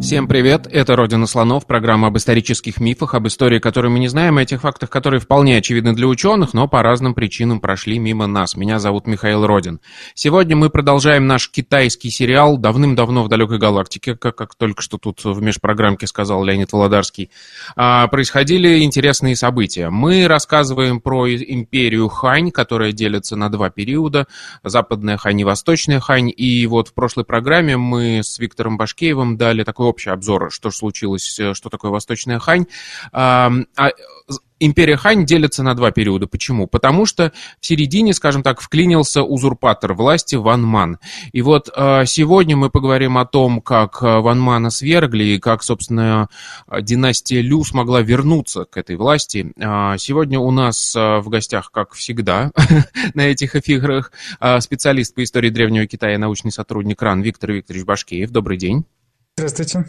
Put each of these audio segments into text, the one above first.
Всем привет, это «Родина слонов», программа об исторических мифах, об истории, которую мы не знаем, о тех фактах, которые вполне очевидны для ученых, но по разным причинам прошли мимо нас. Меня зовут Михаил Родин. Сегодня мы продолжаем наш китайский сериал давным-давно в далекой галактике, как, как только что тут в межпрограммке сказал Леонид Володарский. А, происходили интересные события. Мы рассказываем про империю Хань, которая делится на два периода, западная Хань и восточная Хань, и вот в прошлой программе мы с Виктором Башкеевым дали такой общий обзор, что случилось, э, что такое Восточная Хань. А, империя Хань делится на два периода. Почему? Потому что в середине, скажем так, вклинился узурпатор власти Ван Ман. И вот э, сегодня мы поговорим о том, как э, Ван Мана свергли и как, собственно, династия Лю смогла вернуться к этой власти. А, сегодня у нас в гостях, как всегда, на этих эфирах специалист по истории Древнего Китая, научный сотрудник РАН Виктор Викторович Башкеев. Добрый день. Здравствуйте.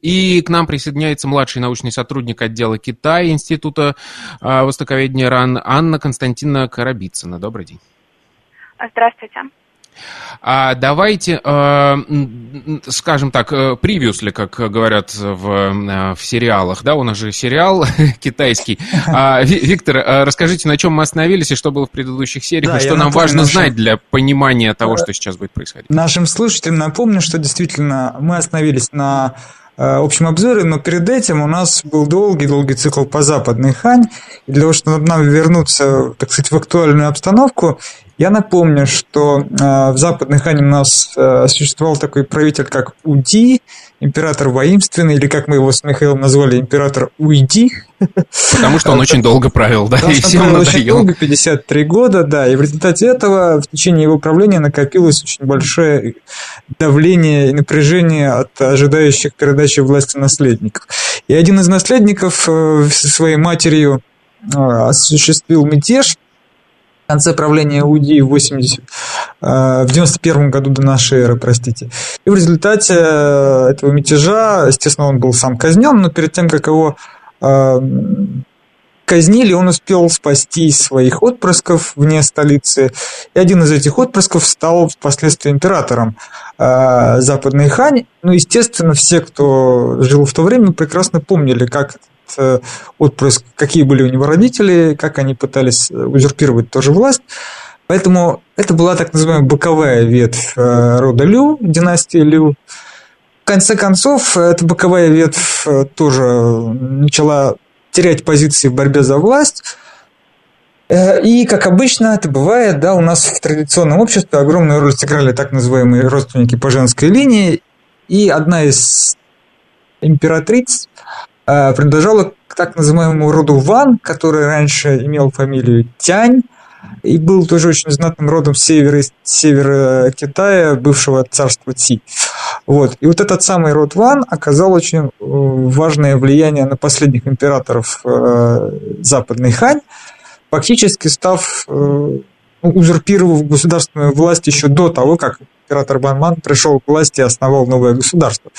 И к нам присоединяется младший научный сотрудник отдела Китая Института а, Востоковедения РАН Анна Константина Карабицына. Добрый день. Здравствуйте. А давайте, э, скажем так, превьюсли, как говорят в, э, в сериалах, да, у нас же сериал китайский. А, Виктор, э, расскажите, на чем мы остановились и что было в предыдущих сериях, да, и что нам важно нашим... знать для понимания того, что сейчас будет происходить. Нашим слушателям напомню, что действительно мы остановились на общем обзоре, но перед этим у нас был долгий-долгий цикл по западной Хань. И для того, чтобы нам вернуться, так сказать, в актуальную обстановку, я напомню, что э, в Западной Хане у нас э, существовал такой правитель, как Уди, император воинственный, или как мы его с Михаилом назвали, император Уйди. Потому что он очень долго правил, да, и всем надоел. очень долго, 53 года, да, и в результате этого в течение его правления накопилось очень большое давление и напряжение от ожидающих передачи власти наследников. И один из наследников э, своей матерью осуществил мятеж, в конце правления Иудеи в 80, э, в 91 году до нашей эры, простите. И в результате э, этого мятежа, естественно, он был сам казнен, но перед тем, как его э, казнили, он успел спасти своих отпрысков вне столицы. И один из этих отпрысков стал впоследствии императором Западной Хань. Ну, естественно, все, кто жил в то время, прекрасно помнили, как отпрыск, какие были у него родители, как они пытались узурпировать тоже власть. Поэтому это была так называемая боковая ветвь э, рода Лю, династии Лю. В конце концов, эта боковая ветвь э, тоже начала терять позиции в борьбе за власть. И, как обычно это бывает, да, у нас в традиционном обществе огромную роль сыграли так называемые родственники по женской линии. И одна из императриц Э, принадлежала к так называемому роду Ван, который раньше имел фамилию Тянь, и был тоже очень знатным родом севера, севера Китая, бывшего царства Ци. Вот. И вот этот самый род Ван оказал очень э, важное влияние на последних императоров э, Западной Хань, фактически став, узурпировав государственную власть еще до того, как император Банман пришел к власти и основал новое государство.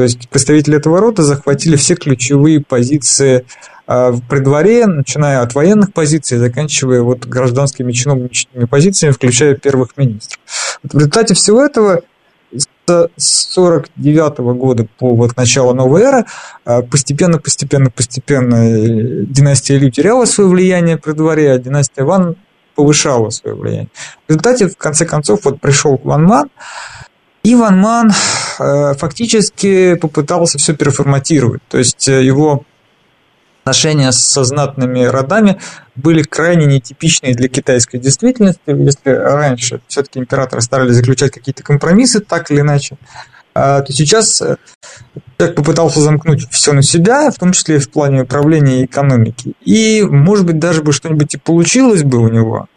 То есть представители этого рода захватили все ключевые позиции а, при дворе, начиная от военных позиций, заканчивая вот гражданскими чиновничными позициями, включая первых министров. В результате всего этого с 1949 года по вот начало новой эры а, постепенно, постепенно, постепенно э, династия Лю теряла свое влияние при дворе, а династия Ван повышала свое влияние. В результате, в конце концов, вот пришел Ван Ман, и Ван Ман э, фактически попытался все переформатировать. То есть э, его отношения со знатными родами были крайне нетипичные для китайской действительности. Если раньше все-таки императоры старались заключать какие-то компромиссы, так или иначе, а, то сейчас человек э, попытался замкнуть все на себя, в том числе и в плане управления и экономики. И, может быть, даже бы что-нибудь и получилось бы у него.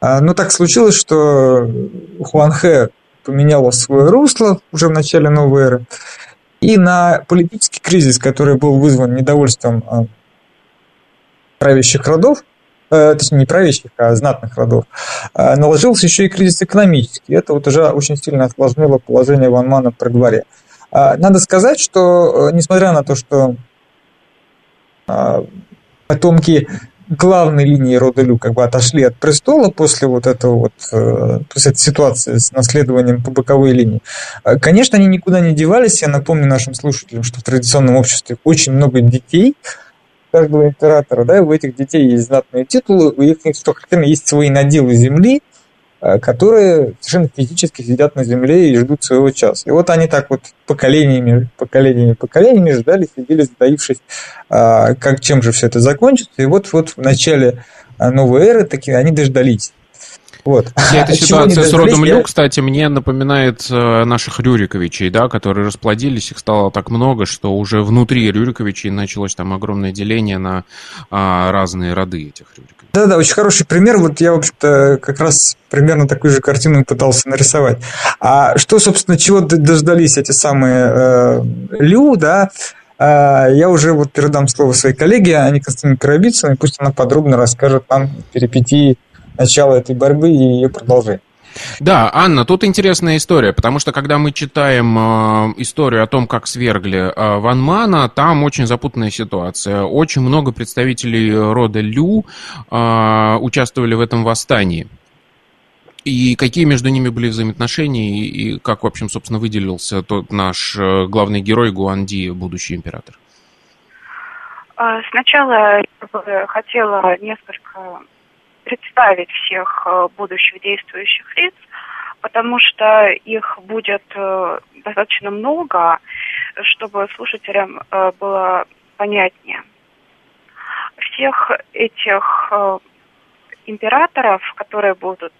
Но так случилось, что Хуанхэ поменяла свое русло уже в начале новой эры. И на политический кризис, который был вызван недовольством а, правящих родов, э, точнее не правящих, а знатных родов, э, наложился еще и кризис экономический. Это вот уже очень сильно осложнило положение Ван Мана при дворе. Э, надо сказать, что несмотря на то, что потомки главной линии рода Лю как бы отошли от престола после вот этого вот, после этой ситуации с наследованием по боковой линии. Конечно, они никуда не девались. Я напомню нашим слушателям, что в традиционном обществе очень много детей, каждого императора, да, у этих детей есть знатные титулы, у что характерно, есть свои наделы земли, э, которые совершенно физически сидят на земле и ждут своего часа. И вот они так вот поколениями, поколениями, поколениями ждали, сидели, затаившись, а, как, чем же все это закончится. И вот, вот в начале э, новой эры такие они дождались. Вот. Вся эта ситуация с родом Лю, кстати, мне напоминает э, наших Рюриковичей, да, которые расплодились, их стало так много, что уже внутри Рюриковичей началось там огромное деление на а, разные роды этих Рюриковичей. Да-да, очень хороший пример. Вот я, в общем-то, как раз примерно такую же картину пытался нарисовать. А что, собственно, чего дождались эти самые э, Лю, да, а, я уже вот передам слово своей коллеге Ане Константиновне Коробицыной, пусть она подробно расскажет нам перипетии начало этой борьбы и ее продолжение. Да, Анна, тут интересная история, потому что когда мы читаем э, историю о том, как свергли э, Ван Мана, там очень запутанная ситуация. Очень много представителей рода Лю э, участвовали в этом восстании. И какие между ними были взаимоотношения, и, и как, в общем, собственно, выделился тот наш э, главный герой Гуанди, будущий император? А, сначала я бы хотела несколько представить всех э, будущих действующих лиц, потому что их будет э, достаточно много, чтобы слушателям э, было понятнее. Всех этих императоров, которые будут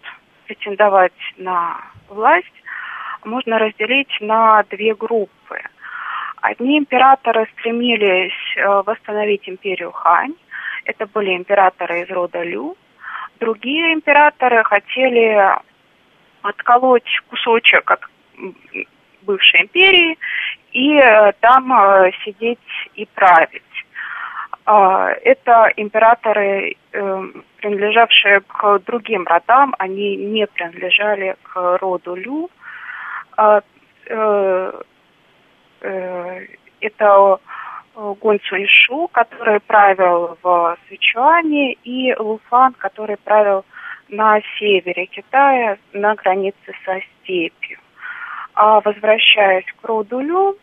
претендовать на власть, можно разделить на две группы. Одни императоры стремились восстановить империю Хань. Это были императоры из рода Лю, Другие императоры хотели отколоть кусочек от бывшей империи и э, там э, сидеть и править. А, это императоры, э, принадлежавшие к другим родам, они не принадлежали к роду Лю. А, это Гун Цуньшу, который правил в Сычуане, и Луфан, который правил на севере Китая, на границе со степью. А возвращаясь к Родулю,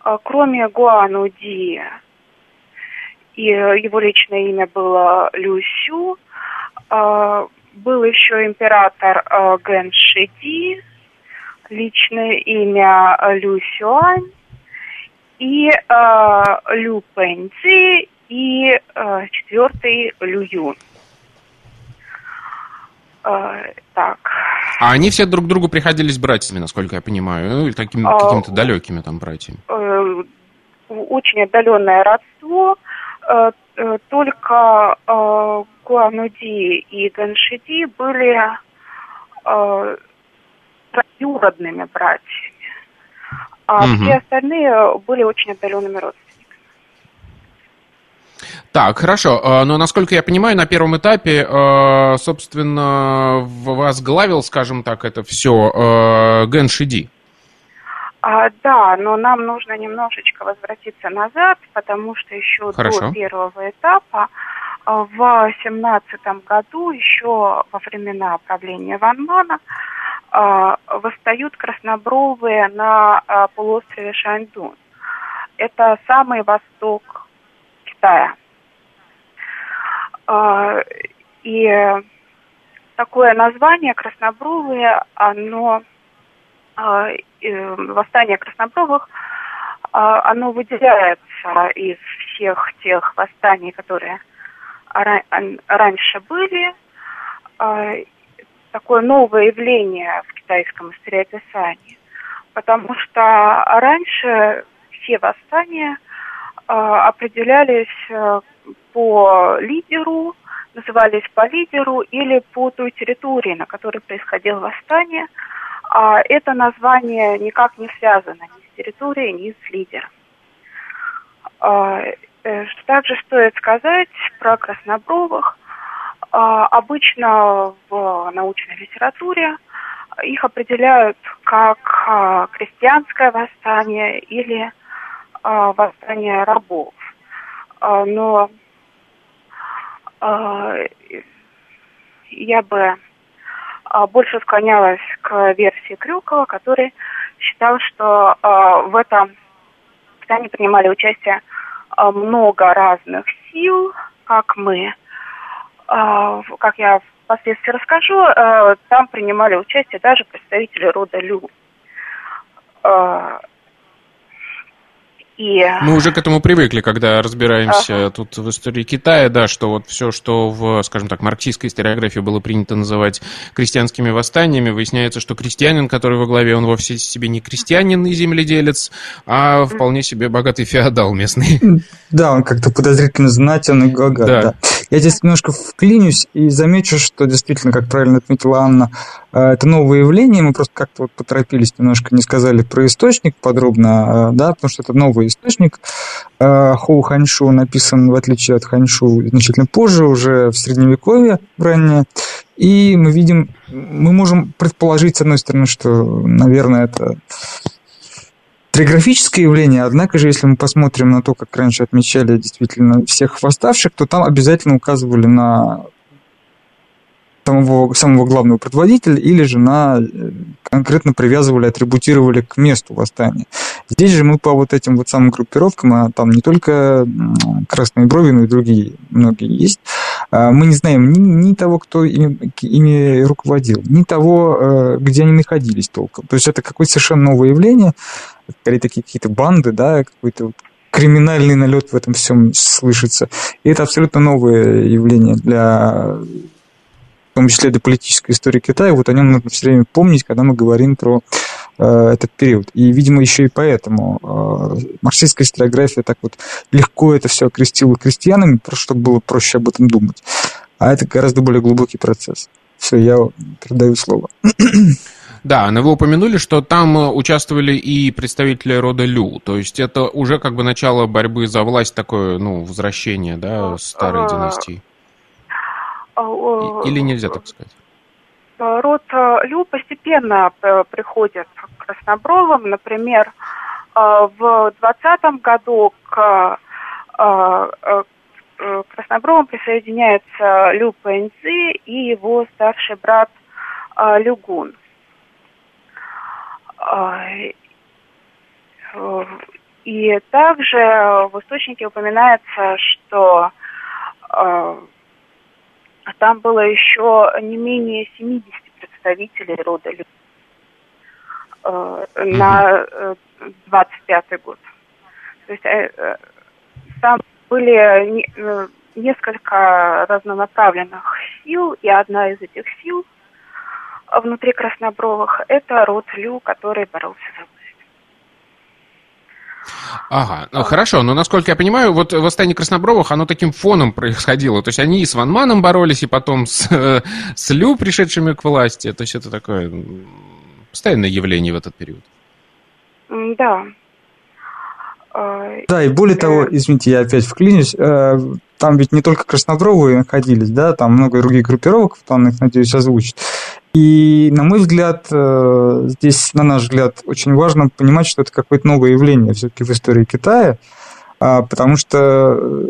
а, кроме Гуану Ди, и его личное имя было Лю Сю, а, был еще император Ген Шиди, личное имя Лю Сюань, и э, Лю Пэнци, и э, четвертый Лю Юн. Э, так. А они все друг другу приходились братьями, насколько я понимаю, ну, или такими, э, какими-то далекими там братьями? Э, очень отдаленное родство. Э, э, только э, Гуануди и Ганшиди были э, троюродными братьями а угу. все остальные были очень отдаленными родственниками. Так, хорошо. А, но, насколько я понимаю, на первом этапе, а, собственно, возглавил, скажем так, это все Ген Шиди. А, да, но нам нужно немножечко возвратиться назад, потому что еще Хорошо. до первого этапа в семнадцатом году, еще во времена правления Ван Мана, восстают краснобровые на а, полуострове Шаньдун. Это самый восток Китая. А, и такое название краснобровые, оно восстание краснобровых, оно выделяется из всех тех восстаний, которые раньше были, такое новое явление в китайском историописании, потому что раньше все восстания э, определялись э, по лидеру, назывались по лидеру или по той территории, на которой происходило восстание. А это название никак не связано ни с территорией, ни с лидером. Э, также стоит сказать про краснобровых. Обычно в научной литературе их определяют как крестьянское восстание или восстание рабов. Но я бы больше склонялась к версии Крюкова, который считал, что в этом восстании принимали участие много разных сил, как мы, как я впоследствии расскажу, там принимали участие даже представители рода Лю. И... Мы уже к этому привыкли, когда разбираемся ага. тут в истории Китая, да, что вот все, что в, скажем так, марксистской историографии было принято называть крестьянскими восстаниями, выясняется, что крестьянин, который во главе, он вовсе себе не крестьянин и земледелец, а вполне себе богатый феодал местный. Да, он как-то подозрительно знатен и богат, да. да. Я здесь немножко вклинюсь и замечу, что действительно, как правильно отметила Анна, э, это новое явление. Мы просто как-то вот поторопились немножко, не сказали про источник подробно, э, да, потому что это новый источник. Э, Хоу Ханьшу написан, в отличие от Ханьшу, значительно позже, уже в Средневековье ранее. И мы видим, мы можем предположить, с одной стороны, что, наверное, это Триграфическое явление, однако же, если мы посмотрим на то, как раньше отмечали действительно всех восставших, то там обязательно указывали на самого, самого главного предводителя или же на э, конкретно привязывали, атрибутировали к месту восстания. Здесь же мы по вот этим вот самым группировкам, а там не только красные брови, но и другие многие есть, а, мы не знаем ни, ни того, кто ими, ими руководил, ни того, э, где они находились толком. То есть это какое-то совершенно новое явление, скорее такие какие-то банды, да, какой-то криминальный налет в этом всем слышится. И это абсолютно новое явление для в том числе для политической истории Китая, вот о нем нужно все время помнить, когда мы говорим про э, этот период. И, видимо, еще и поэтому э, марксистская историография так вот легко это все окрестила крестьянами, просто чтобы было проще об этом думать. А это гораздо более глубокий процесс. Все, я передаю слово. Да, но вы упомянули, что там э, участвовали и представители рода Лю, то есть это уже как бы начало борьбы за власть, такое, ну, возвращение, да, старой династии. А, или нельзя так сказать? Род э, Лю постепенно э, приходит к Краснобровым. Например, э, в 20 году к Краснобровым присоединяется Лю Пэньцзи и его старший брат Люгун. И также в источнике упоминается, что а там было еще не менее 70 представителей рода людей э, на э, 25 год. То есть э, э, там были не, э, несколько разнонаправленных сил, и одна из этих сил внутри Краснобровых – это род Лю, который боролся за власть. Ага, ну, хорошо, но насколько я понимаю, вот восстание Краснобровых, оно таким фоном происходило. То есть они и с Ван Маном боролись, и потом с, с Лю, пришедшими к власти. То есть это такое постоянное явление в этот период. Да. Да, и более того, извините, я опять вклинюсь, э, там ведь не только Краснобровые находились, да, там много других группировок, там их, надеюсь, озвучить. И, на мой взгляд, э, здесь, на наш взгляд, очень важно понимать, что это какое-то новое явление все-таки в истории Китая, а, потому что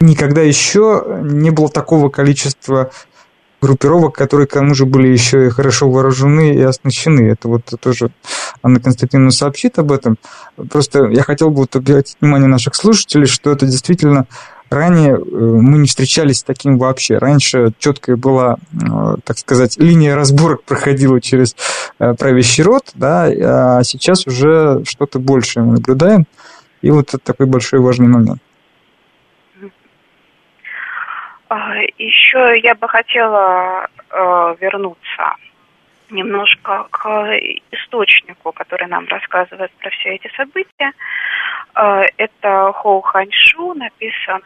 никогда еще не было такого количества группировок, которые к тому же были еще и хорошо вооружены и оснащены. Это вот тоже Анна Константиновна сообщит об этом. Просто я хотел бы вот обратить внимание наших слушателей, что это действительно Ранее э, мы не встречались с таким вообще. Раньше четкая была, э, так сказать, линия разборок проходила через э, правящий род, да, а сейчас уже что-то большее мы наблюдаем. И вот это такой большой важный момент. А, Еще я бы хотела вернуться немножко к источнику, который нам рассказывает про все эти события. Это Хоу Ханьшу, написан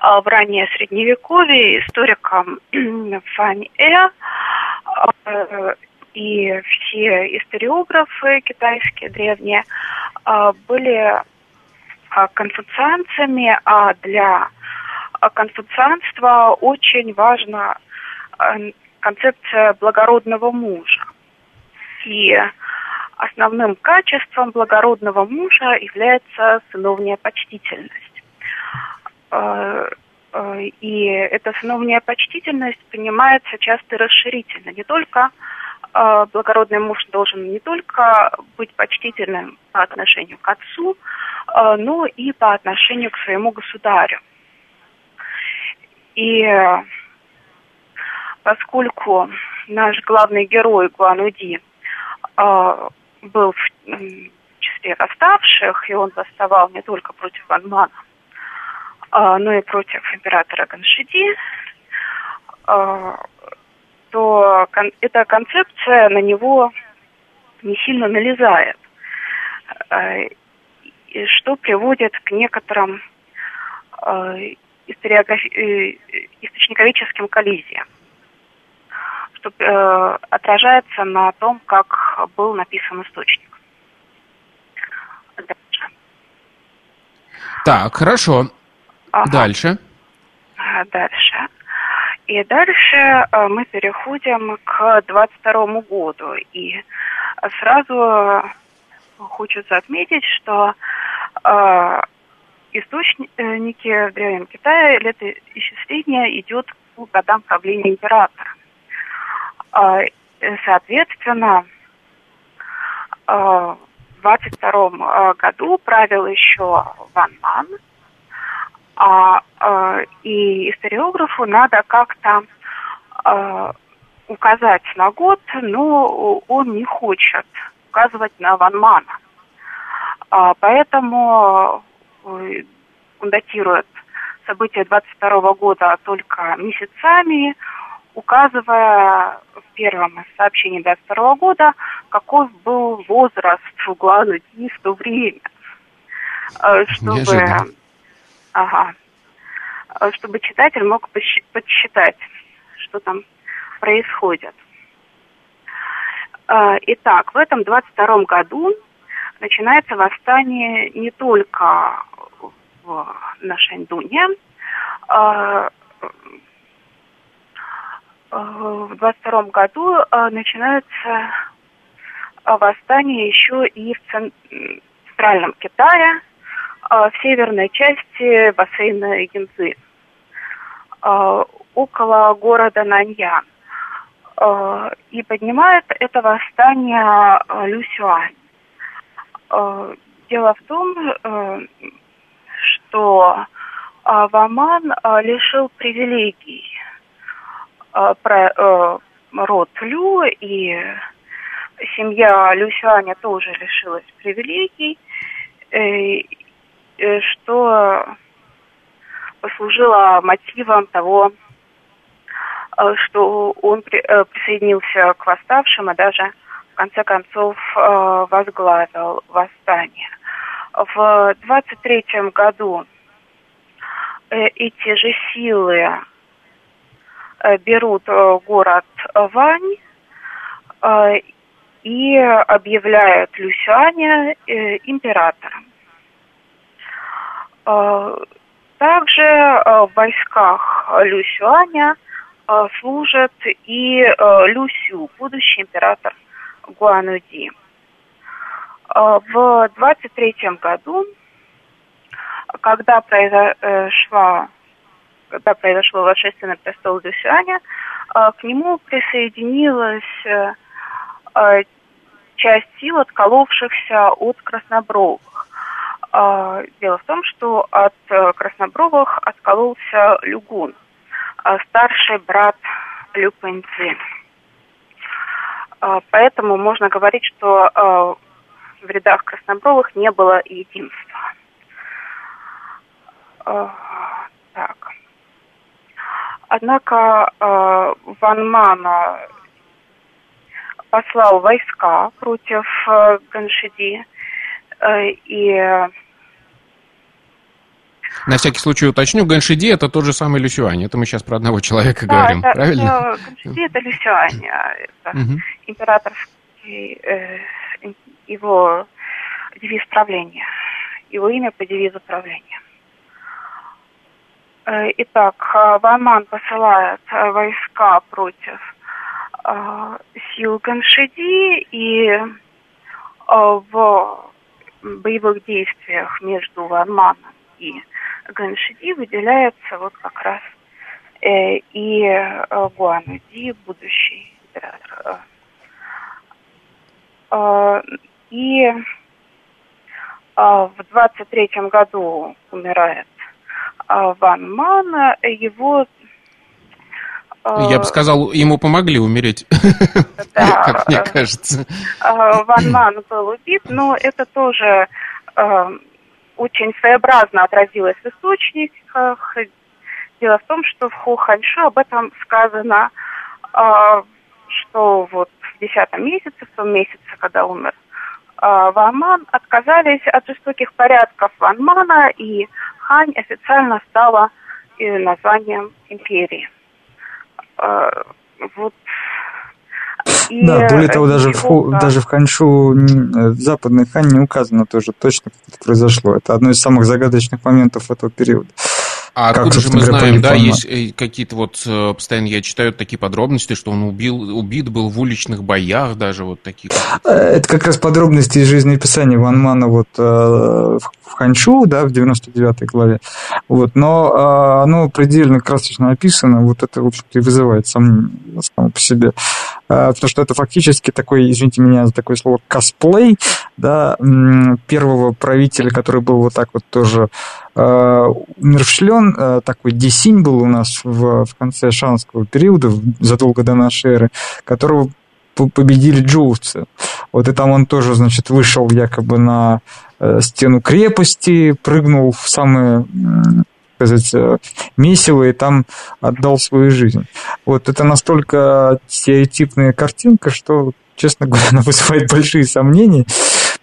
в раннее средневековье историком Фань Э а, и все историографы китайские древние а, были конфуцианцами, а для конфуцианства очень важна концепция благородного мужа. И основным качеством благородного мужа является сыновняя почтительность. Э, э, и эта сыновняя почтительность понимается часто расширительно. Не только э, благородный муж должен не только быть почтительным по отношению к отцу, но и по отношению к своему государю. И поскольку наш главный герой Гуануди был в числе восставших, и он восставал не только против Ванмана, а, но и против императора Ганшиди, а, то эта концепция на него не сильно налезает, а, что приводит к некоторым историческоведческим коллизиям что э, отражается на том, как был написан источник. Так, хорошо. Ага. Дальше. Дальше. И дальше э, мы переходим к 22 году. И сразу хочется отметить, что э, источники в Древнем Китае летоисчисление идет по годам правления императора. А, соответственно, а, в 22 а, году правил еще Ван Ман, а, и историографу надо как-то указать на год, но он не хочет указывать на Ван Мана. Поэтому э, он датирует события 22 года только месяцами, указывая в первом из сообщений 22 года, какой был возраст угла Луги в то время. Э, чтобы, ага, э, чтобы читатель мог подсчитать, что там происходит. Э, итак, в этом 22 году начинается восстание не только в, на Шаньдуне, в 22 году э, начинается э, восстание еще и в центральном Китае, э, в северной части бассейна Янцзы, около города Наньян. И поднимает это восстание Люсюань. Дело в том, что Ваман лишил привилегий Э, про э, род Лю, и семья Лю Сюаня тоже лишилась привилегий, э, э, что послужило мотивом того, э, что он э, присоединился к восставшим и даже в конце концов э, возглавил восстание. В 23 году э, эти же силы Э, берут э, город Вань э, и объявляют Люсяня императором. Также в войсках Люсюаня служит и Люсю, будущий император Гуануди. В 23 году, когда произошла когда произошло восшествие на престол Дюсюаня, а, к нему присоединилась э, часть сил, отколовшихся от краснобровых. А, дело в том, что от э, краснобровых откололся Люгун, старший брат Лю Пэньцзи. Поэтому можно говорить, что в рядах краснобровых не было единства. Так. Однако Ван Мана послал войска против э, Ганшиди э, и на всякий случай уточню, Ганшиди это тот же самый Люсюань. Это мы сейчас про одного человека да, говорим, это, правильно? Ганшиди это Люсюань, а это угу. императорский, э, его девиз правления его имя по девизу правления. Э, итак, Ван Ман посылает войска против сил Ганшиди и в боевых действиях между Ван Маном и Ганшиди выделяется вот как раз э, и э, Гуануди, будущий император. Э, и в 23 году умирает Ван Ман, его я бы сказал, ему помогли умереть, да, как мне кажется. Ван Ман был убит, но это тоже очень своеобразно отразилось в источниках. Дело в том, что в Хуханьшу об этом сказано, а, что вот в десятом месяце, в том месяце, когда умер а, Ван отказались от жестоких порядков Ванмана, и Хань официально стала э, названием империи. А, вот и да, более того, даже в, даже в Ханьшу, в западной Хань не указано тоже точно, как это произошло. Это одно из самых загадочных моментов этого периода. А как, откуда же мы знаем, да, есть э, какие-то вот, э, постоянно я читаю такие подробности, что он убил, убит был в уличных боях, даже вот таких. Э, это как раз подробности из жизнеописания Ван Мана вот в Ханчу, да, в 99 главе. Вот, но оно предельно красочно описано, вот это, в общем-то, и вызывает сомнения само по себе. Потому что это фактически такой, извините меня за такое слово, косплей, да, первого правителя, который был вот так вот тоже умерщвлен, э, такой десинь был у нас в, в конце шанского периода, задолго до нашей эры, которого победили джоуцы. Вот и там он тоже, значит, вышел якобы на э, стену крепости, прыгнул в самые сказать, э, месиво и там отдал свою жизнь. Вот это настолько стереотипная картинка, что, честно говоря, она вызывает большие сомнения.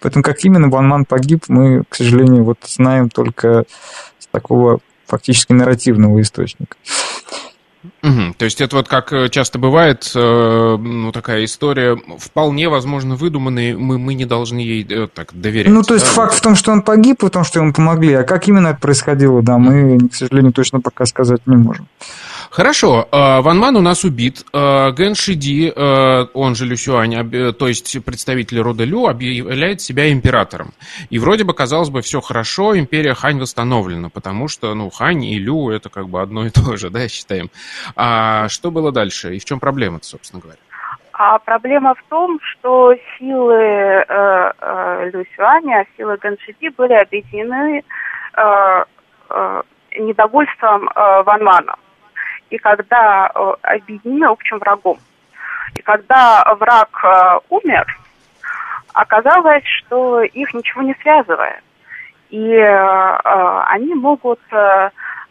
Поэтому как именно Ван Ман погиб, мы, к сожалению, вот знаем только с такого фактически нарративного источника. Угу. То есть это вот как э, часто бывает, э, ну такая история вполне возможно выдуманная, мы, мы не должны ей э, так доверять. Ну то есть да? факт в том, что он погиб, в том, что ему помогли, а как именно это происходило, да, мы, к сожалению, точно пока сказать не можем. Хорошо, э, Ван Ман у нас убит. Э, Ген Шиди, э, он же Лю Сюань, то есть представитель рода Лю, объявляет себя императором. И вроде бы, казалось бы, все хорошо, империя Хань восстановлена, потому что, ну, Хань и Лю это как бы одно и то же, да, считаем. А что было дальше и в чем проблема собственно говоря? А проблема в том, что силы э, э, Лю Сюаня, силы Ганшиди были объединены э, э, недовольством э, Ван Мана и когда э, объединены общим врагом. И когда враг э, умер, оказалось, что их ничего не связывает. И э, они могут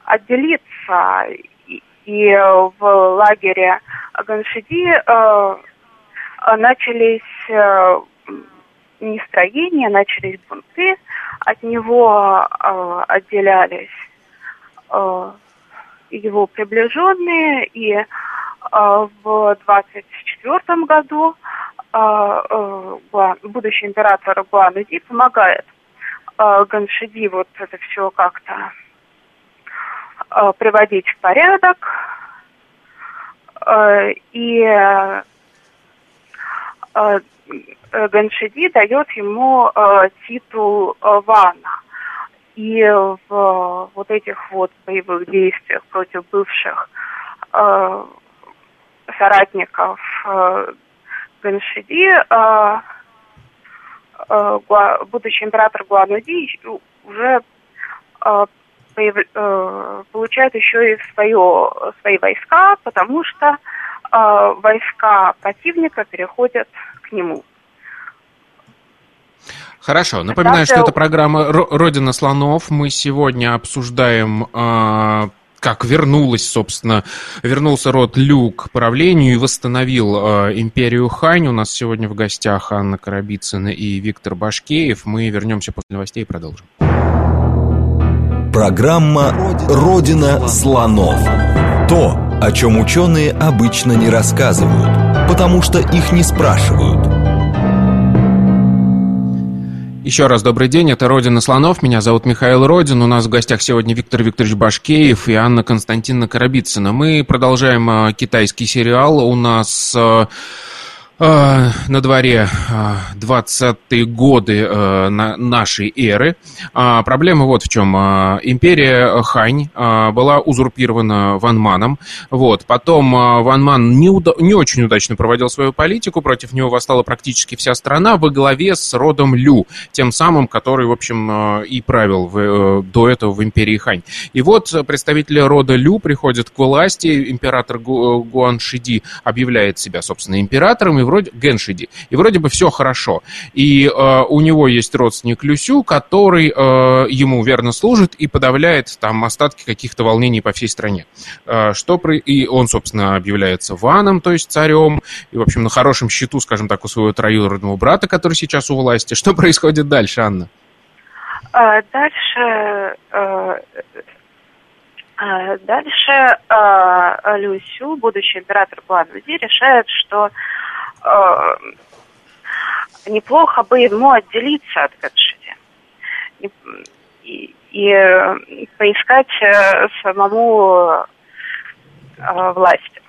отделиться. И, в лагере Ганшиди начались нестроения, начались бунты, от него отделялись его приближенные, и э, в 24 году э, э, будущий император Гуануди помогает Ганшиди вот это все как-то приводить в порядок. И Ганшиди дает ему титул Вана. И в вот этих вот боевых действиях против бывших э, соратников э, Ганшиди э, э, будущий император Гуануди уже э, появ, э, получает еще и свое, свои войска, потому что э, войска противника переходят к нему. Хорошо. Напоминаю, что это программа «Родина слонов». Мы сегодня обсуждаем а, как вернулась, собственно, вернулся род Лю к правлению и восстановил э, империю Хань. У нас сегодня в гостях Анна Карабицына и Виктор Башкеев. Мы вернемся после новостей и продолжим. Программа «Родина слонов». То, о чем ученые обычно не рассказывают, потому что их не спрашивают – Еще раз добрый день, это «Родина слонов», меня зовут Михаил Родин, у нас в гостях сегодня Виктор Викторович Башкеев и Анна Константиновна Коробицына. Мы продолжаем э, китайский сериал, у нас э, на дворе 20-е э, годы э, нашей эры. А, проблема вот в чем. Империя Хань была узурпирована Ван Маном. Вот. Потом Ван Ман не, уда- не очень удачно проводил свою политику. Против него восстала практически вся страна во главе с родом Лю. Тем самым, который, в общем, и правил в, до этого в империи Хань. И вот представители рода Лю приходят к власти. Император Гу- Гуан Шиди объявляет себя, собственно, императором. И вроде Геншиди. И вроде бы все хорошо. И э, у него есть родственник Люсю, который э, ему верно служит и подавляет там остатки каких-то волнений по всей стране. Э, что при... И он, собственно, объявляется ваном, то есть царем, и, в общем, на хорошем счету, скажем так, у своего троюродного брата, который сейчас у власти. Что происходит дальше, Анна? А, дальше э, Дальше э, Люсю, будущий император Гуанвуди, решает, что неплохо бы ему отделиться от Гаджиди и, и, э, поискать э, самому э, власть.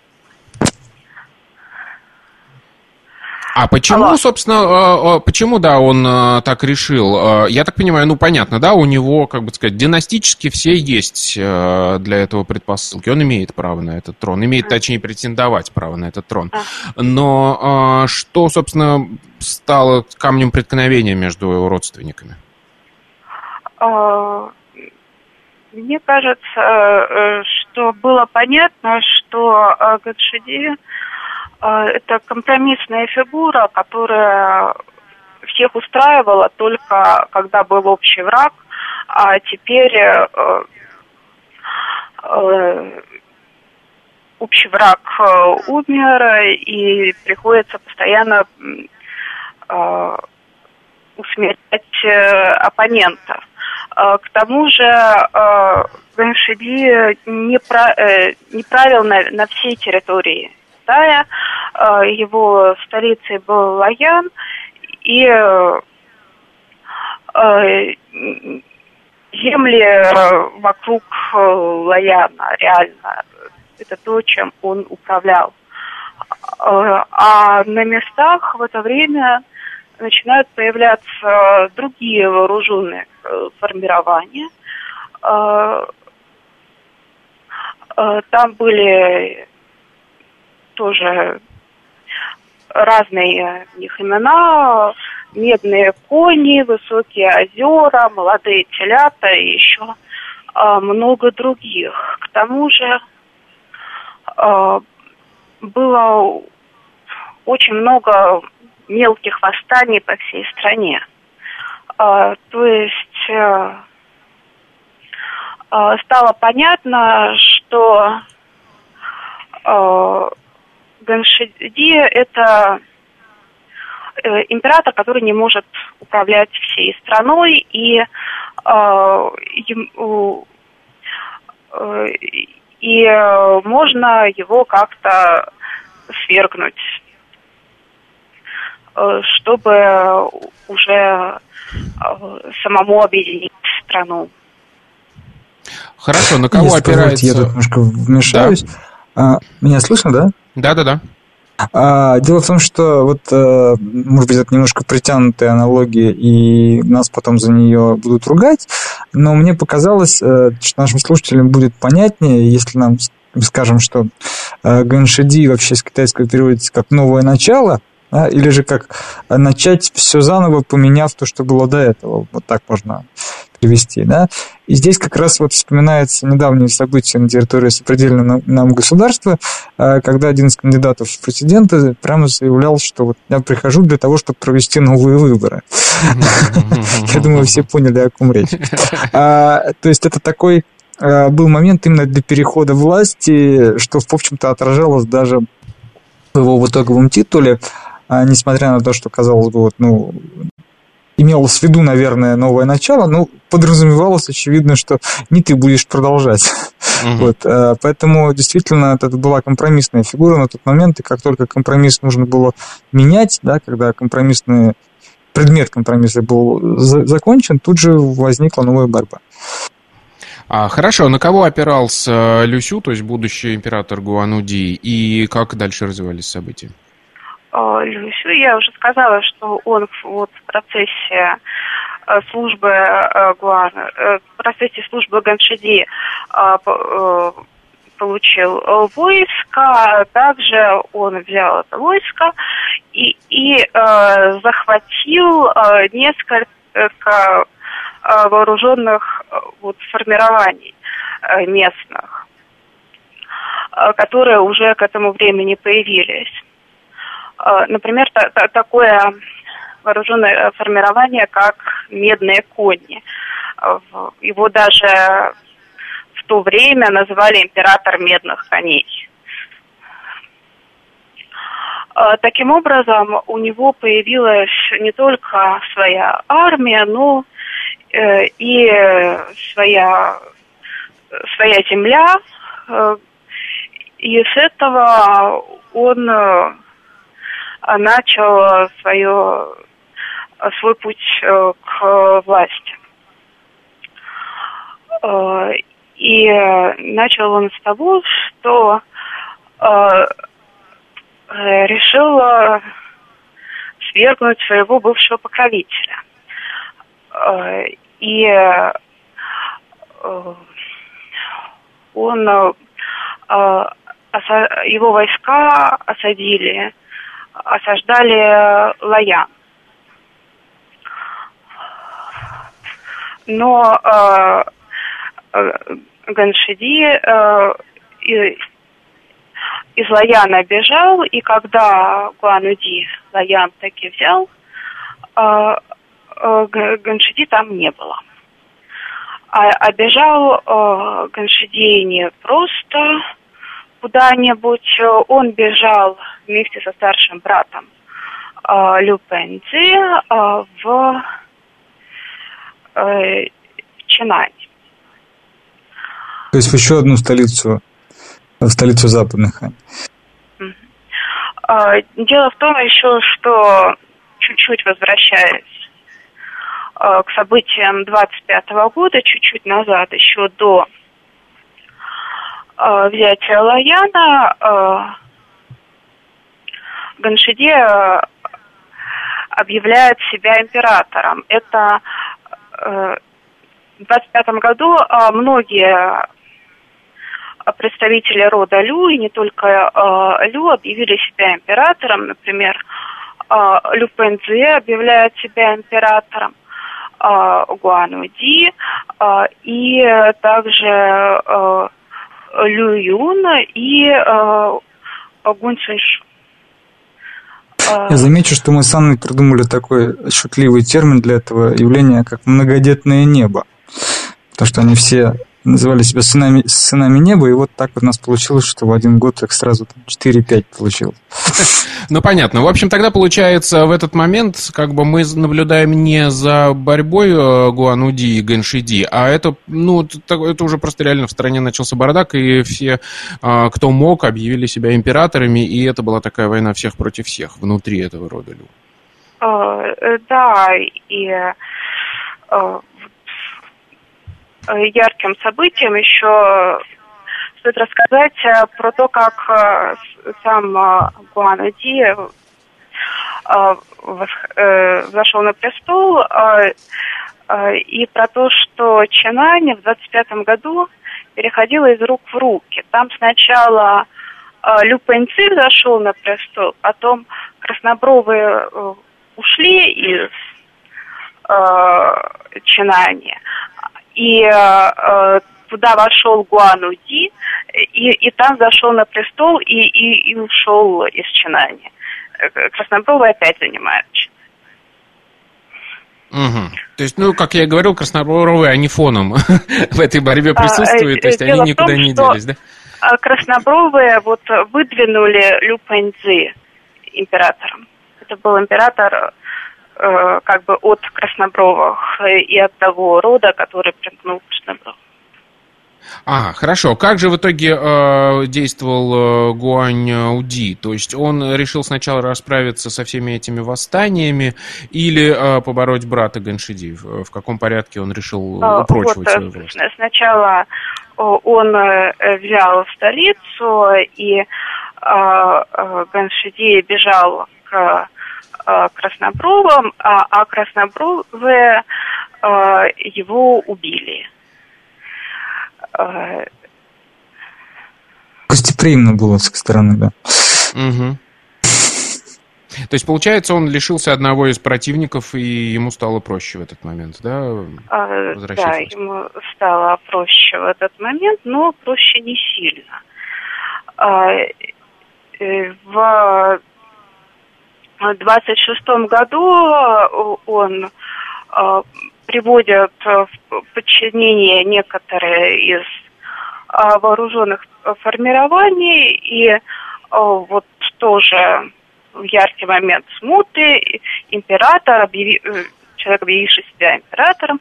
А почему, Алло. собственно, а, а, почему, да, он а, так решил? Я так понимаю, ну, понятно, да, у него, как бы сказать, династически все есть для этого предпосылки. Он имеет право на этот трон, имеет, точнее, претендовать право на этот трон. Но что, собственно, стало камнем преткновения между его родственниками? Мне кажется, э, что было понятно, что Гадшиди а, это компромиссная фигура, которая всех устраивала только когда был общий враг, а теперь э, э, общий враг э, умер, и приходится постоянно э, усмирять оппонента. К тому же Ганшиди не, про, не правил на, на всей территории Китая. Э, его столицей был Лаян. И э, э, земли вокруг Лаяна реально это то, чем он управлял. А на местах в это время начинают появляться другие вооруженные формирования. Там были тоже разные у них имена, медные кони, высокие озера, молодые телята и еще а, много других. К тому же а, было очень много мелких восстаний по всей стране. А, то есть стало понятно, что Ганшиди – это э, император, который не может управлять всей страной, и, э, э, и можно его как-то свергнуть, чтобы уже самому объединить страну. Хорошо, на кого Если опирается? Я тут немножко вмешаюсь. Да. А, меня слышно, да? Да-да-да. А, дело в том, что вот, а, может быть, это немножко притянутая аналогия, и нас потом за нее будут ругать, но мне показалось, э, что нашим слушателям будет понятнее, если нам скажем, что э, Ганшиди вообще с китайского переводится как «новое начало», да, или же как начать все заново, поменяв то, что было до этого. Вот так можно привести. Да? И здесь как раз вот вспоминается недавние события на территории сопредельного нам государства, когда один из кандидатов в президенты прямо заявлял, что вот я прихожу для того, чтобы провести новые выборы. Я думаю, все поняли, о ком речь. А, то есть это такой э, был момент именно для перехода власти, что, в общем-то, отражалось даже в его в итоговом титуле, а, несмотря на то, что, казалось бы, вот, ну, имелось в виду, наверное, новое начало, но подразумевалось, очевидно, что не ты будешь продолжать. Угу. Вот, э, поэтому действительно это была компромиссная фигура на тот момент, и как только компромисс нужно было менять, да, когда компромиссные предмет компромисса был закончен, тут же возникла новая борьба. А, хорошо, на кого опирался Люсю, то есть будущий император Гуануди, и как дальше развивались события? Люсю, я уже сказала, что он вот в процессе э, службы э, Гуан, э, в процессе службы Ганшиди получил войско, также он взял это войско и, и э, захватил э, несколько э, вооруженных вот, формирований э, местных, э, которые уже к этому времени появились. Э, например, та, та, такое вооруженное формирование, как медные кони. Его даже в то время называли император медных коней. Таким образом, у него появилась не только своя армия, но и своя, своя земля. И с этого он начал свое, свой путь к власти. И начал он с того, что решил свергнуть своего бывшего покровителя. И он его войска осадили осаждали Лая. Но э, э, Ганшиди э, из Лаяна бежал, и когда Гуануди Лаян таки взял, э, э, Ганшиди там не было. А, а бежал э, Ганшиди не просто куда-нибудь, он бежал вместе со старшим братом э, Лю Пензи э, в э, Чинань. То есть в еще одну столицу, в столицу западных Дело в том еще, что чуть-чуть возвращаясь к событиям 25 года, чуть-чуть назад, еще до взятия Лаяна, Ганшиди э, объявляет себя императором. Это э, в 25 году э, многие представители рода Лю, и не только Лю, объявили себя императором. Например, Лю Пэнзи объявляет себя императором, Гуану Ди, и также Лю Юн и Гун Циншу. А. Я замечу, что мы с Анной придумали такой шутливый термин для этого явления, как многодетное небо. То, что они все называли себя сынами, сынами неба, и вот так вот у нас получилось, что в один год их сразу 4-5 получилось. Ну, понятно. В общем, тогда получается, в этот момент как бы мы наблюдаем не за борьбой э, Гуануди и Гэншиди, а это, ну, это уже просто реально в стране начался бардак, и все, а, кто мог, объявили себя императорами, и это была такая война всех против всех внутри этого рода Лю. Э, да, и э, Э, ярким событием еще стоит рассказать э, про то, как э, сам Гуанади зашел на престол, и про то, что Чинань в 25 году переходила из рук в руки. Там сначала Лю Пэньци зашел на престол, потом краснобровые ушли из Чинани, и э, туда вошел Гуануди, и, и там зашел на престол и, и, и ушел из Чинани. Э, Краснобровый опять занимает Угу. То есть, ну, как я и говорил, краснобровые, они фоном в этой борьбе а, присутствуют, то есть они никуда не делись, да? Краснобровые вот выдвинули Лю Пэньцзи императором. Это был император Э, как бы от краснобровых и от того рода, который примкнул к краснобровым. А, хорошо. Как же в итоге э, действовал э, Гуань Уди? То есть он решил сначала расправиться со всеми этими восстаниями или э, побороть брата Ганшиди? В, в каком порядке он решил а, упрочивать вот, свою власть? Сначала он э, взял столицу, и э, э, Ганшиди бежал к Краснобровым, а, а Краснобровые его убили. Гостеприимно было с их стороны, да. Угу. То есть, получается, он лишился одного из противников, и ему стало проще в этот момент, да? А, да, ему стало проще в этот момент, но проще не сильно. А, э, в 26 году он а, приводит в подчинение некоторые из а, вооруженных формирований, и вот тоже в яркий момент смуты император, э, человек, объявивший себя императором,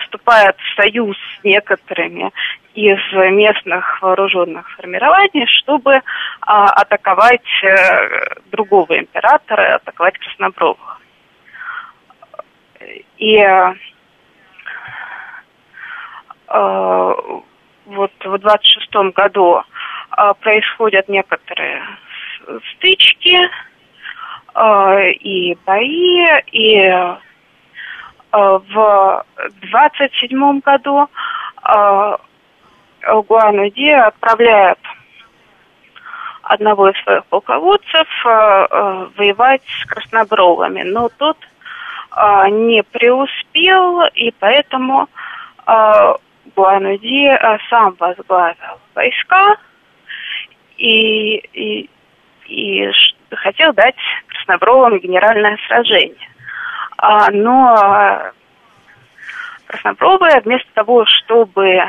вступает в союз с некоторыми из местных вооруженных формирований, чтобы а, атаковать а, другого императора, атаковать Краснобровых. И а, вот в 26 году а, происходят некоторые стычки, Э, и бои, и э, в 27 году э, Гуанади отправляет одного из своих полководцев воевать с краснобровыми, но тот не преуспел, и поэтому Гуанади сам возглавил войска и, и, и хотел дать Краснобровым генеральное сражение. А, но Краснобровые вместо того, чтобы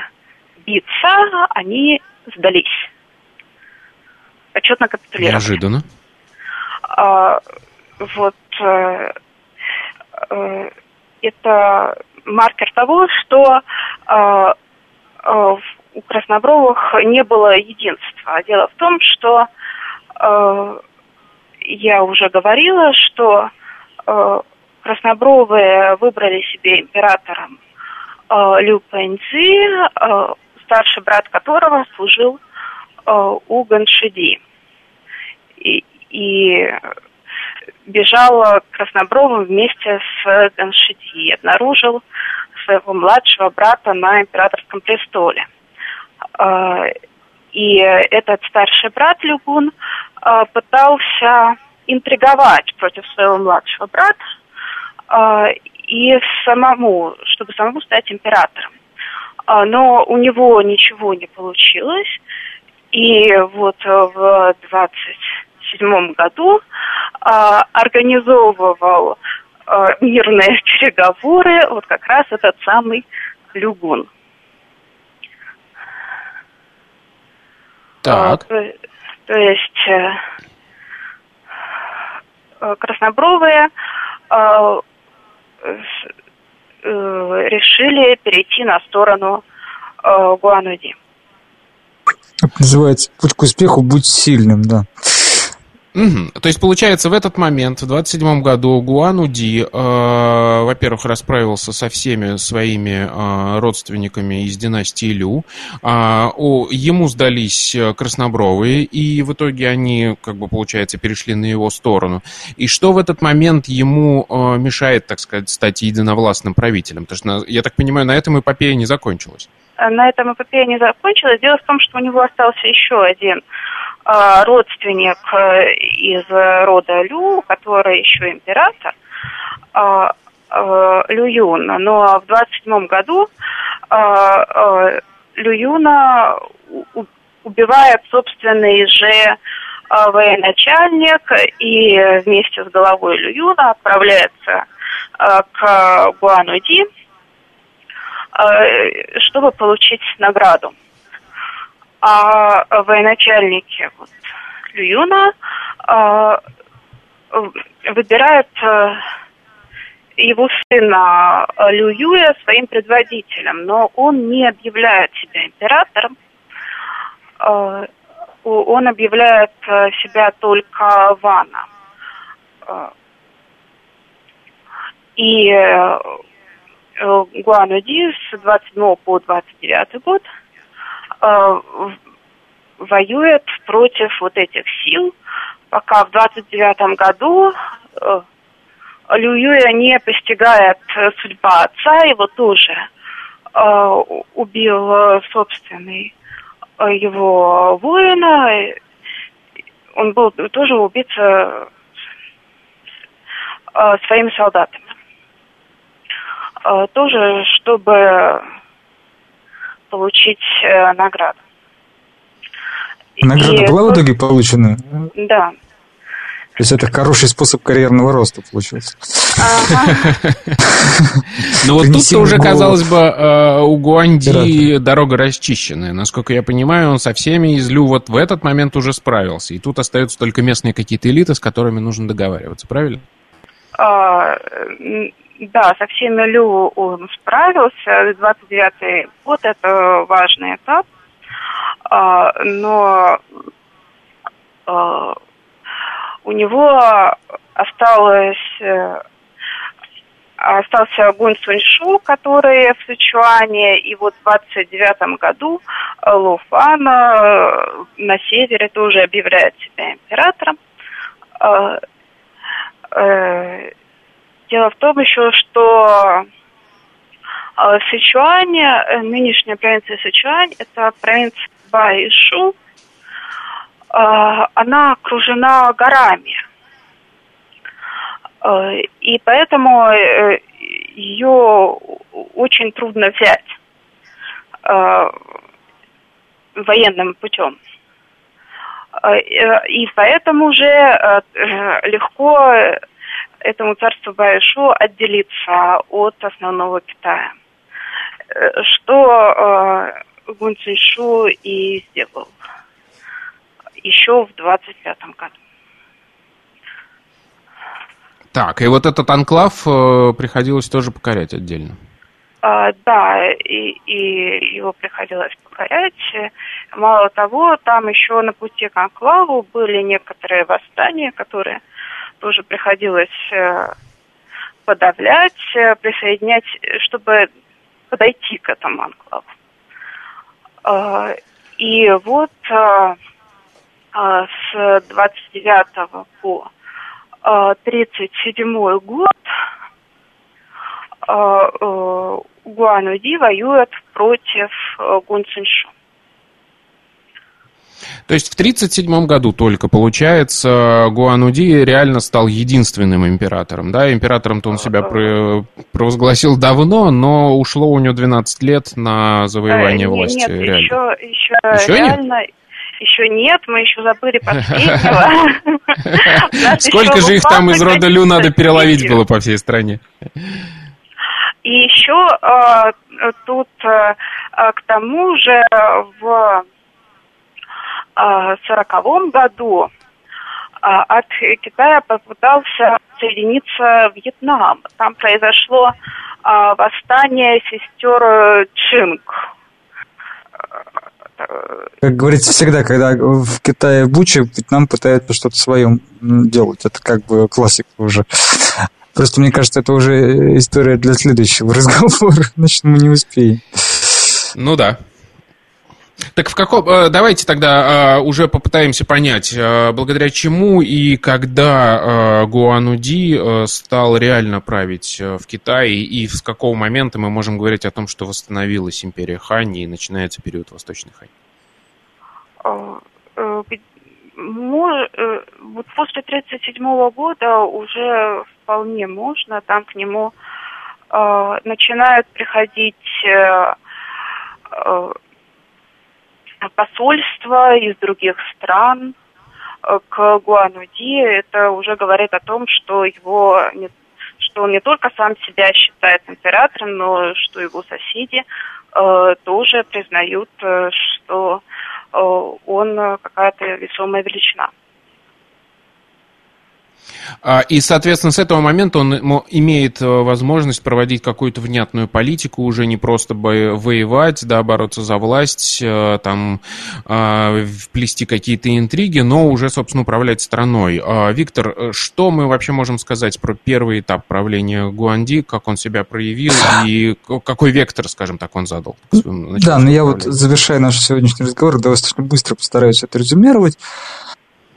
биться, они сдались. Отчетно капитулировали. Неожиданно. А, вот а, это маркер того, что а, а, у Краснобровых не было единства. Дело в том, что а, я уже говорила, что э, краснобровые выбрали себе императором э, Лю Пэньцзи, э, старший брат которого служил э, у Ганшиди. И, и бежал к Краснобровым вместе с Ганшиди и обнаружил своего младшего брата на императорском престоле. Э, и этот старший брат Люгун э, пытался интриговать против своего младшего брата и самому, чтобы самому стать императором. Э, но у него ничего не получилось. И вот в 27 году э, организовывал э, мирные переговоры вот как раз этот самый Люгун. Так. То, то есть Э, краснобровые э, э, решили перейти на сторону Гуануди. Называется «Путь к успеху, будь сильным», да. Угу. То есть, получается, в этот момент, в 27 году, Гуан Уди, э, во-первых, расправился со всеми своими э, родственниками из династии Лю. Э, о, ему сдались краснобровые, и в итоге они, как бы, получается, перешли на его сторону. И что в этот момент ему э, мешает, так сказать, стать единовластным правителем? Потому что, я так понимаю, на этом эпопея не закончилась. На этом эпопея не закончилась. Дело в том, что у него остался еще один родственник э, из рода Лю, который еще император, а, а, Лю Юн. Но в 27 году Лю Юна убивает собственный же военачальник и вместе с головой Лю Юна отправляется к Гуану Ди, чтобы получить награду а военачальники вот, Лююна а, выбирают а, его сына Лю Юя своим предводителем, но он не объявляет себя императором. Он объявляет себя только Вана. И Гуану-Ди с 27 по 29 год воюет против вот этих сил, пока в 29 году э, Лю Юя не постигает судьба отца, его тоже э, убил собственный э, его воина, он был тоже убит э, своими солдатами. Э, тоже, чтобы получить э, награду. Награда и была в итоге получена? Да. То есть это хороший способ карьерного роста получился. Ну вот тут уже, казалось бы, э, у Гуанди дорога расчищенная. Насколько я понимаю, он со всеми из Лю вот в этот момент уже справился. И тут остаются только местные какие-то элиты, с которыми нужно договариваться, правильно? А, да, со всеми Лю он справился. 29-й год – это важный этап. А, но а, у него осталось э, остался Гун Суньшу, который в Сычуане, и вот в 29 году Луфан э, на севере тоже объявляет себя императором. Э, дело в том еще, что Сычуань, нынешняя провинция Сычуань, это провинция Баишу, она окружена горами. И поэтому э, ее очень трудно взять военным путем. И поэтому же э, легко этому царству Баишу отделиться от основного Китая. Э, что Гун Циншу и сделал еще в 25 году. Так, и вот этот анклав э, приходилось тоже покорять отдельно. А, да, и, и его приходилось покорять. Мало того, там еще на пути к анклаву были некоторые восстания, которые тоже приходилось э, подавлять, э, присоединять, чтобы подойти к этому анклаву. А, и вот с 29 по 37 год э, Гуануди воюет против э, Гунциншу. То есть в 1937 году только, получается, Гуануди реально стал единственным императором, да? Императором-то он себя провозгласил давно, но ушло у него 12 лет на завоевание э, власти. Нет, реально. еще, еще, еще реально... Нет? Еще нет, мы еще забыли последнего. Сколько же их там из рода Лю надо переловить было по всей стране? И еще э, тут э, к тому же в Э, сороковом году э, от Китая попытался соединиться Вьетнам. Там произошло э, восстание сестер Чинг. Как говорится всегда, когда в Китае буча, Вьетнам пытается что-то своем делать. Это как бы классика уже. Просто мне кажется, это уже история для следующего разговора, значит, мы не успеем. Ну да. Так в каком... Э, давайте тогда э, уже попытаемся понять, э, благодаря чему и когда Гуануди стал реально править в Китае, и с какого момента мы можем говорить о том, что восстановилась империя Хань и начинается период Восточной Хань? Вот после 1937 года уже вполне можно, там к нему начинают приходить посольства из других стран э, к Гуануди, это уже говорит о том, что его что он не только сам себя считает императором, но что его соседи э, тоже признают, э, что э, он какая-то весомая величина. А, и, соответственно, с этого момента он имеет э, возможность проводить какую-то внятную политику, уже не просто воевать, да, бороться за власть, э, там, а, плести какие-то интриги, но уже, собственно, управлять страной. А, Виктор, э, что мы вообще можем сказать про первый этап правления Гуанди, как он себя проявил и какой вектор, скажем так, он задал? Да, но я вот, завершая наш сегодняшний разговор, достаточно быстро постараюсь это резюмировать.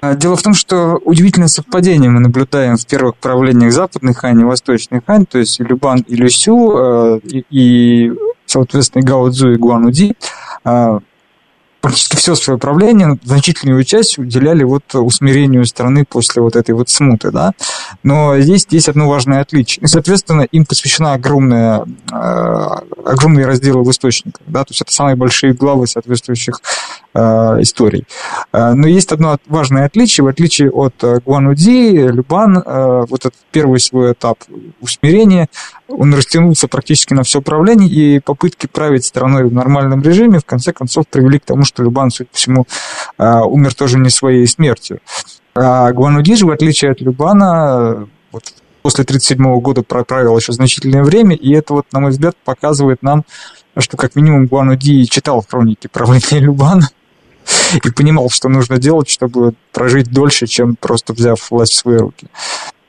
А, дело в том, что удивительное совпадение мы наблюдаем в первых правлениях западных хань и восточных хань, то есть Любан, и Люсю, а, и, и соответственно, и Гао Цзу, и Гуан Уди а, практически все свое правление, значительную часть уделяли вот усмирению страны после вот этой вот смуты, да. Но здесь есть одно важное отличие. И, соответственно, им посвящена огромная, э, огромные разделы в источниках, да, то есть это самые большие главы соответствующих э, историй. Э, но есть одно важное отличие, в отличие от Гуануди, Любан, вот этот первый свой этап усмирения, он растянулся практически на все правление, и попытки править страной в нормальном режиме в конце концов привели к тому, что Любан, судя по всему, умер тоже не своей смертью. А Гуанудижи, в отличие от Любана, вот после 1937 года проправил еще значительное время, и это, вот, на мой взгляд, показывает нам, что как минимум Гуануди читал хроники правления Любана и понимал, что нужно делать, чтобы прожить дольше, чем просто взяв власть в свои руки.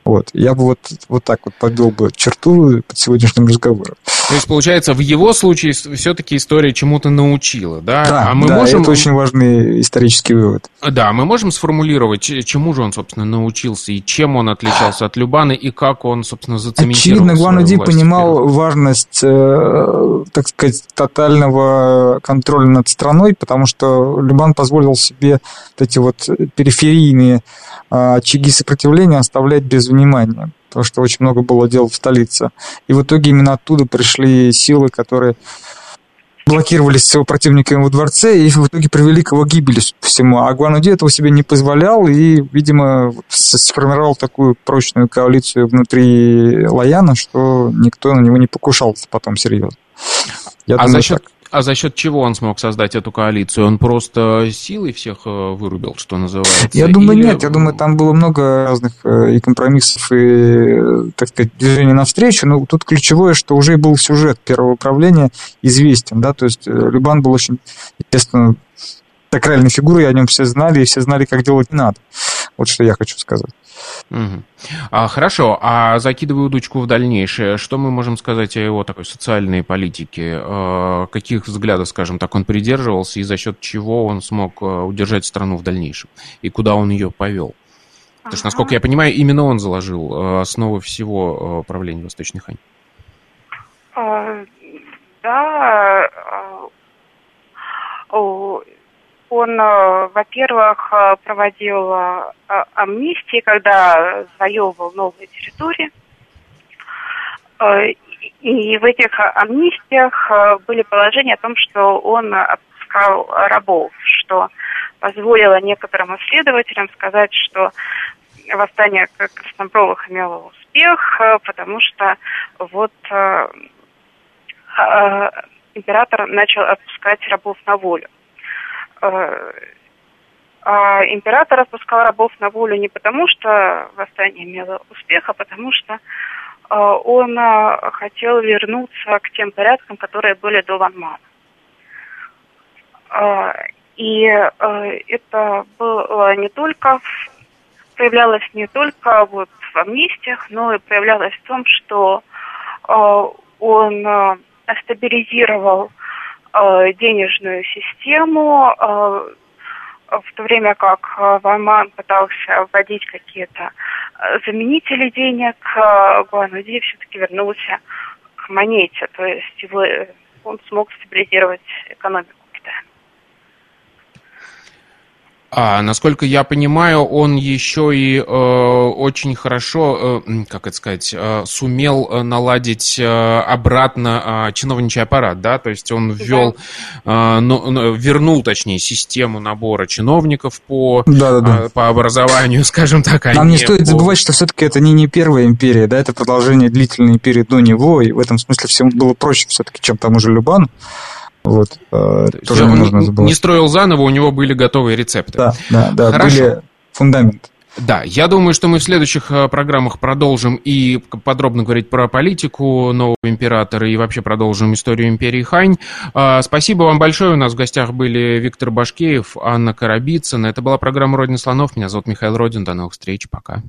Вот. Я бы вот, вот так вот подвел бы черту под сегодняшним разговором. То есть, получается, в его случае все-таки история чему-то научила, да? Да, а мы да можем... это очень важный исторический вывод. Да, мы можем сформулировать, чему же он, собственно, научился, и чем он отличался от Любана, и как он, собственно, зацементировал Очевидно, Гуанади понимал важность, э, так сказать, тотального контроля над страной, потому что Любан позволил себе вот эти вот периферийные а, очаги сопротивления оставлять без внимания, потому что очень много было дел в столице. И в итоге именно оттуда пришли силы, которые блокировались с его противниками во дворце и в итоге привели к его гибели всему. А Гуануди этого себе не позволял и, видимо, сформировал такую прочную коалицию внутри Лаяна, что никто на него не покушался потом серьезно. Я а думаю, за счет, так. А за счет чего он смог создать эту коалицию? Он просто силой всех э, вырубил, что называется? Я думаю, Или... нет. Я думаю, там было много разных э, и компромиссов, и, так сказать, движений навстречу. Но тут ключевое, что уже был сюжет первого управления известен. Да? То есть э, Любан был очень, естественно, сакральной фигурой, о нем все знали, и все знали, как делать не надо. Вот что я хочу сказать. Угу. А, хорошо, а закидываю удочку в дальнейшее. Что мы можем сказать о его такой социальной политике? А, каких взглядов, скажем так, он придерживался и за счет чего он смог а, удержать страну в дальнейшем? И куда он ее повел? Потому что, насколько я понимаю, именно он заложил а, основы всего правления Восточной Хань. А, да, он, э, во-первых, э, проводил э, амнистии, когда завоевывал новые территории. И в этих амнистиях были положения о том, что он отпускал рабов, что позволило некоторым исследователям сказать, что восстание Краснобровых имело успех, потому что вот император начал отпускать рабов на волю. Э, а император распускал рабов на волю не потому, что восстание имело успех, а потому что э, он э, хотел вернуться к тем порядкам, которые были до Ванмана. И это было не только проявлялось не только вот в амнистиях, но и проявлялось в том, что он стабилизировал денежную систему, э, в то время как э, Вайман пытался вводить какие-то заменители денег, Гуануди все-таки вернулся к монете, то есть его, он смог стабилизировать экономику. А, насколько я понимаю, он еще и э, очень хорошо, э, как это сказать, э, сумел э, наладить э, обратно э, чиновничий аппарат, да, то есть он ввел, да. э, ну, вернул, точнее, систему набора чиновников по, да, да, да. Э, по образованию, скажем так. А Нам не стоит по... забывать, что все-таки это не, не первая империя, да, это продолжение длительной империи до него, и в этом смысле всему было проще все-таки, чем тому же Любану. Вот, э, тоже не нужно забывать. Не строил заново, у него были готовые рецепты. Да, да, да, Хорошо. были фундамент. Да, я думаю, что мы в следующих э, программах продолжим и подробно говорить про политику нового императора и вообще продолжим историю империи Хань. А, спасибо вам большое. У нас в гостях были Виктор Башкеев, Анна Карабицына. Это была программа «Родина слонов». Меня зовут Михаил Родин. До новых встреч. Пока.